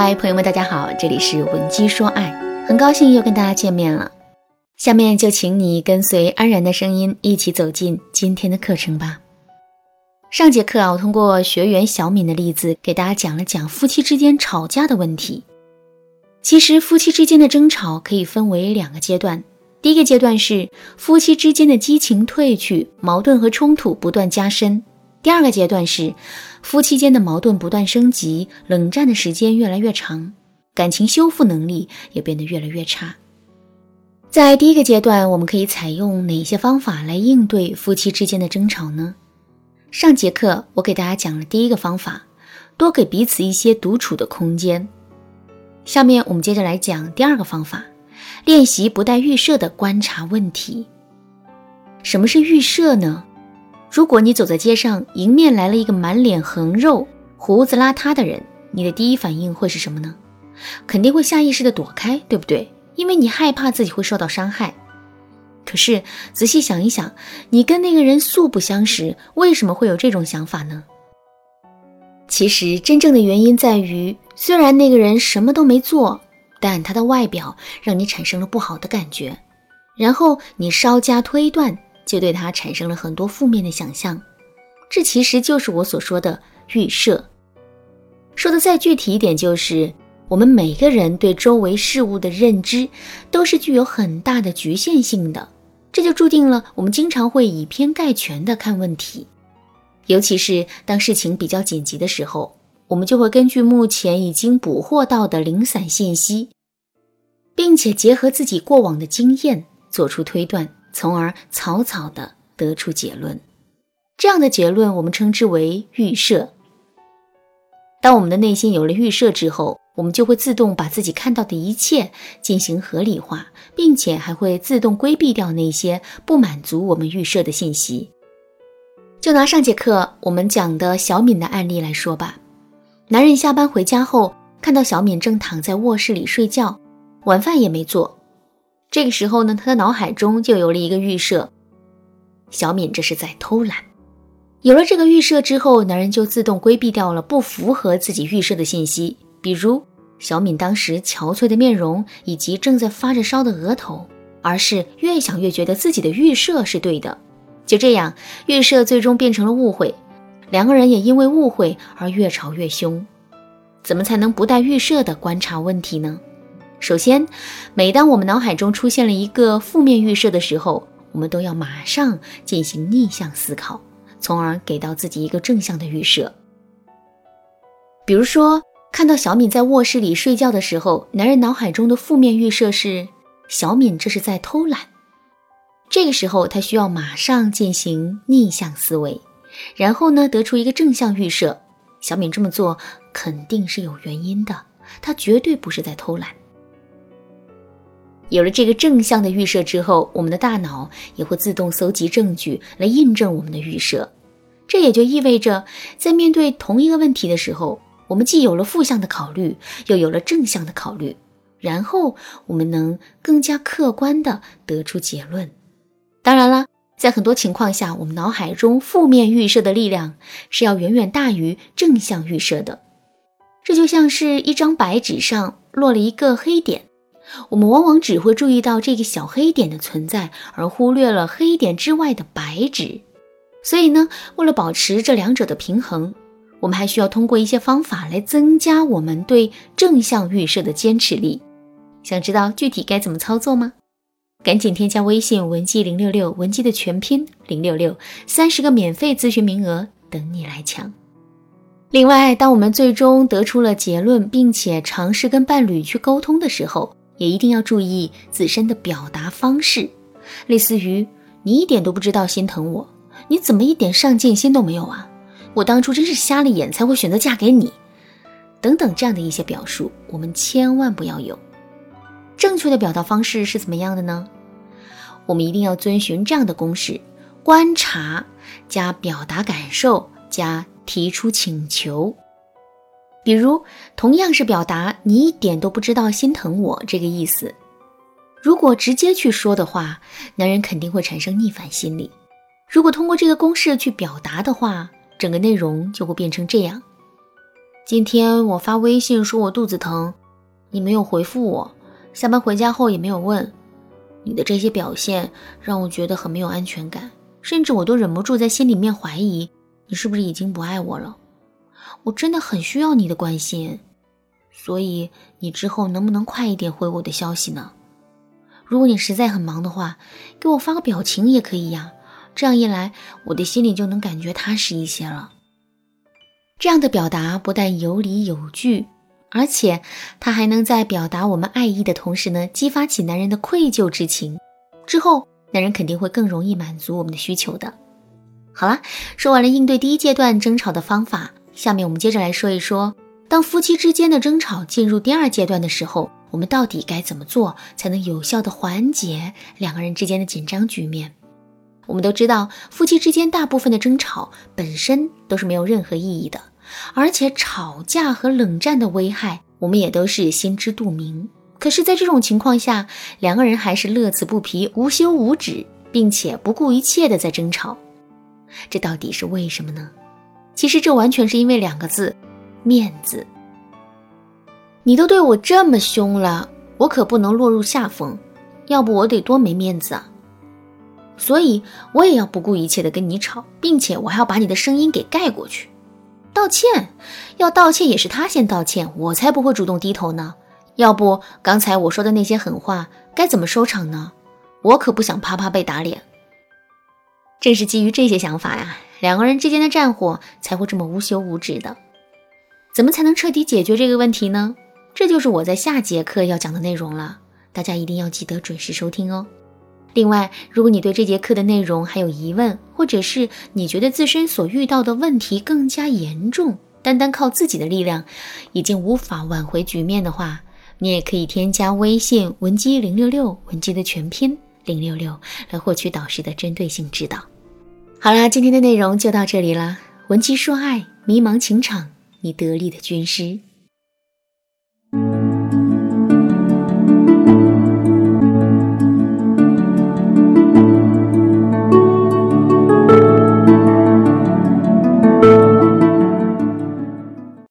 嗨，朋友们，大家好，这里是文姬说爱，很高兴又跟大家见面了。下面就请你跟随安然的声音，一起走进今天的课程吧。上节课啊，我通过学员小敏的例子，给大家讲了讲夫妻之间吵架的问题。其实，夫妻之间的争吵可以分为两个阶段。第一个阶段是夫妻之间的激情褪去，矛盾和冲突不断加深；第二个阶段是夫妻间的矛盾不断升级，冷战的时间越来越长，感情修复能力也变得越来越差。在第一个阶段，我们可以采用哪些方法来应对夫妻之间的争吵呢？上节课我给大家讲了第一个方法，多给彼此一些独处的空间。下面我们接着来讲第二个方法。练习不带预设的观察问题。什么是预设呢？如果你走在街上，迎面来了一个满脸横肉、胡子邋遢的人，你的第一反应会是什么呢？肯定会下意识的躲开，对不对？因为你害怕自己会受到伤害。可是仔细想一想，你跟那个人素不相识，为什么会有这种想法呢？其实真正的原因在于，虽然那个人什么都没做。但他的外表让你产生了不好的感觉，然后你稍加推断，就对他产生了很多负面的想象。这其实就是我所说的预设。说的再具体一点，就是我们每个人对周围事物的认知都是具有很大的局限性的，这就注定了我们经常会以偏概全的看问题，尤其是当事情比较紧急的时候。我们就会根据目前已经捕获到的零散信息，并且结合自己过往的经验做出推断，从而草草的得出结论。这样的结论我们称之为预设。当我们的内心有了预设之后，我们就会自动把自己看到的一切进行合理化，并且还会自动规避掉那些不满足我们预设的信息。就拿上节课我们讲的小敏的案例来说吧。男人下班回家后，看到小敏正躺在卧室里睡觉，晚饭也没做。这个时候呢，他的脑海中就有了一个预设：小敏这是在偷懒。有了这个预设之后，男人就自动规避掉了不符合自己预设的信息，比如小敏当时憔悴的面容以及正在发着烧的额头，而是越想越觉得自己的预设是对的。就这样，预设最终变成了误会。两个人也因为误会而越吵越凶，怎么才能不带预设的观察问题呢？首先，每当我们脑海中出现了一个负面预设的时候，我们都要马上进行逆向思考，从而给到自己一个正向的预设。比如说，看到小敏在卧室里睡觉的时候，男人脑海中的负面预设是小敏这是在偷懒，这个时候他需要马上进行逆向思维。然后呢，得出一个正向预设，小敏这么做肯定是有原因的，她绝对不是在偷懒。有了这个正向的预设之后，我们的大脑也会自动搜集证据来印证我们的预设。这也就意味着，在面对同一个问题的时候，我们既有了负向的考虑，又有了正向的考虑，然后我们能更加客观的得出结论。当然了。在很多情况下，我们脑海中负面预设的力量是要远远大于正向预设的。这就像是一张白纸上落了一个黑点，我们往往只会注意到这个小黑点的存在，而忽略了黑点之外的白纸。所以呢，为了保持这两者的平衡，我们还需要通过一些方法来增加我们对正向预设的坚持力。想知道具体该怎么操作吗？赶紧添加微信文姬零六六，文姬的全拼零六六，三十个免费咨询名额等你来抢。另外，当我们最终得出了结论，并且尝试跟伴侣去沟通的时候，也一定要注意自身的表达方式，类似于“你一点都不知道心疼我，你怎么一点上进心都没有啊？我当初真是瞎了眼才会选择嫁给你”等等这样的一些表述，我们千万不要有。正确的表达方式是怎么样的呢？我们一定要遵循这样的公式：观察加表达感受加提出请求。比如，同样是表达“你一点都不知道心疼我”这个意思，如果直接去说的话，男人肯定会产生逆反心理；如果通过这个公式去表达的话，整个内容就会变成这样：今天我发微信说我肚子疼，你没有回复我，下班回家后也没有问。你的这些表现让我觉得很没有安全感，甚至我都忍不住在心里面怀疑你是不是已经不爱我了。我真的很需要你的关心，所以你之后能不能快一点回我的消息呢？如果你实在很忙的话，给我发个表情也可以呀。这样一来，我的心里就能感觉踏实一些了。这样的表达不但有理有据，而且他还能在表达我们爱意的同时呢，激发起男人的愧疚之情。之后，男人肯定会更容易满足我们的需求的。好了，说完了应对第一阶段争吵的方法，下面我们接着来说一说，当夫妻之间的争吵进入第二阶段的时候，我们到底该怎么做才能有效的缓解两个人之间的紧张局面？我们都知道，夫妻之间大部分的争吵本身都是没有任何意义的，而且吵架和冷战的危害，我们也都是心知肚明。可是，在这种情况下，两个人还是乐此不疲、无休无止，并且不顾一切的在争吵，这到底是为什么呢？其实，这完全是因为两个字：面子。你都对我这么凶了，我可不能落入下风，要不我得多没面子啊！所以我也要不顾一切的跟你吵，并且我还要把你的声音给盖过去。道歉，要道歉也是他先道歉，我才不会主动低头呢。要不刚才我说的那些狠话该怎么收场呢？我可不想啪啪被打脸。正是基于这些想法呀，两个人之间的战火才会这么无休无止的。怎么才能彻底解决这个问题呢？这就是我在下节课要讲的内容了，大家一定要记得准时收听哦。另外，如果你对这节课的内容还有疑问，或者是你觉得自身所遇到的问题更加严重，单单靠自己的力量已经无法挽回局面的话，你也可以添加微信文姬零六六，文姬的全拼零六六，来获取导师的针对性指导。好啦，今天的内容就到这里啦。文姬说爱，迷茫情场，你得力的军师。